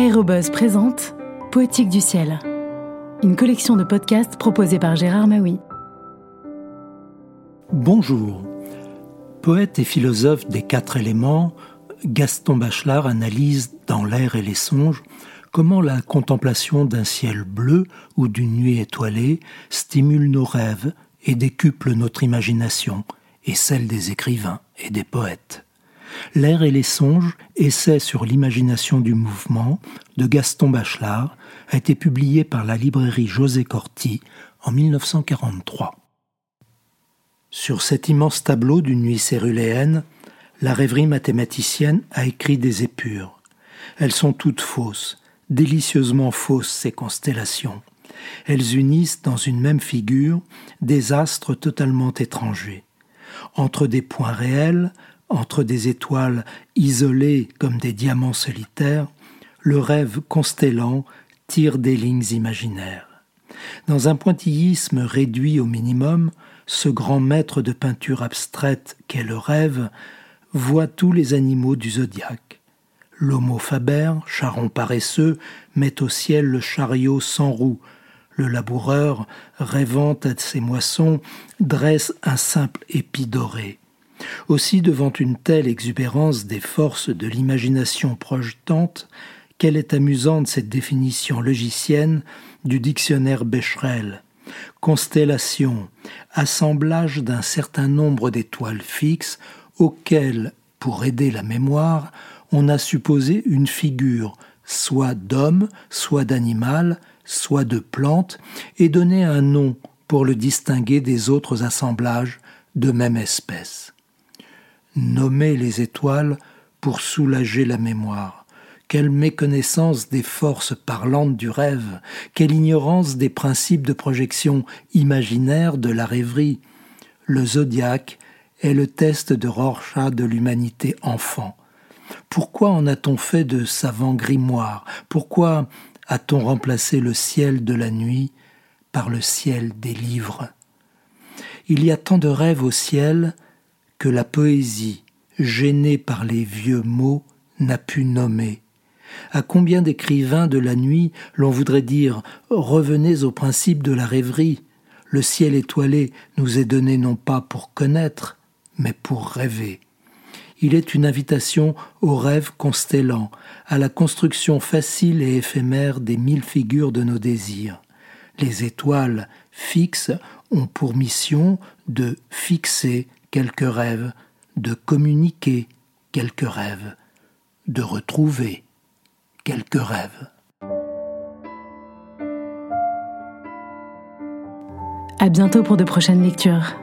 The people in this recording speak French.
Aérobuzz présente Poétique du ciel, une collection de podcasts proposée par Gérard Maui. Bonjour. Poète et philosophe des quatre éléments, Gaston Bachelard analyse dans L'air et les songes comment la contemplation d'un ciel bleu ou d'une nuit étoilée stimule nos rêves et décuple notre imagination et celle des écrivains et des poètes. L'air et les songes, essai sur l'imagination du mouvement de Gaston Bachelard, a été publié par la librairie José Corti en 1943. Sur cet immense tableau d'une nuit céruléenne, la rêverie mathématicienne a écrit des épures. Elles sont toutes fausses, délicieusement fausses ces constellations. Elles unissent dans une même figure des astres totalement étrangers. Entre des points réels, entre des étoiles isolées comme des diamants solitaires, le rêve constellant tire des lignes imaginaires. Dans un pointillisme réduit au minimum, ce grand maître de peinture abstraite qu'est le rêve voit tous les animaux du zodiaque. L'homo faber, charron paresseux, met au ciel le chariot sans roue. Le laboureur, rêvant à ses moissons, dresse un simple épi doré. Aussi, devant une telle exubérance des forces de l'imagination projetante, quelle est amusante cette définition logicienne du dictionnaire Becherel. Constellation, assemblage d'un certain nombre d'étoiles fixes auxquelles, pour aider la mémoire, on a supposé une figure, soit d'homme, soit d'animal, soit de plante, et donné un nom pour le distinguer des autres assemblages de même espèce nommer les étoiles pour soulager la mémoire. Quelle méconnaissance des forces parlantes du rêve, quelle ignorance des principes de projection imaginaire de la rêverie. Le zodiaque est le test de Rorschach de l'humanité enfant. Pourquoi en a-t-on fait de savants grimoires? Pourquoi a-t-on remplacé le ciel de la nuit par le ciel des livres? Il y a tant de rêves au ciel que la poésie, gênée par les vieux mots, n'a pu nommer. À combien d'écrivains de la nuit l'on voudrait dire revenez au principe de la rêverie. Le ciel étoilé nous est donné non pas pour connaître, mais pour rêver. Il est une invitation au rêve constellant, à la construction facile et éphémère des mille figures de nos désirs. Les étoiles fixes ont pour mission de fixer quelques rêves, de communiquer quelques rêves, de retrouver quelques rêves. À bientôt pour de prochaines lectures.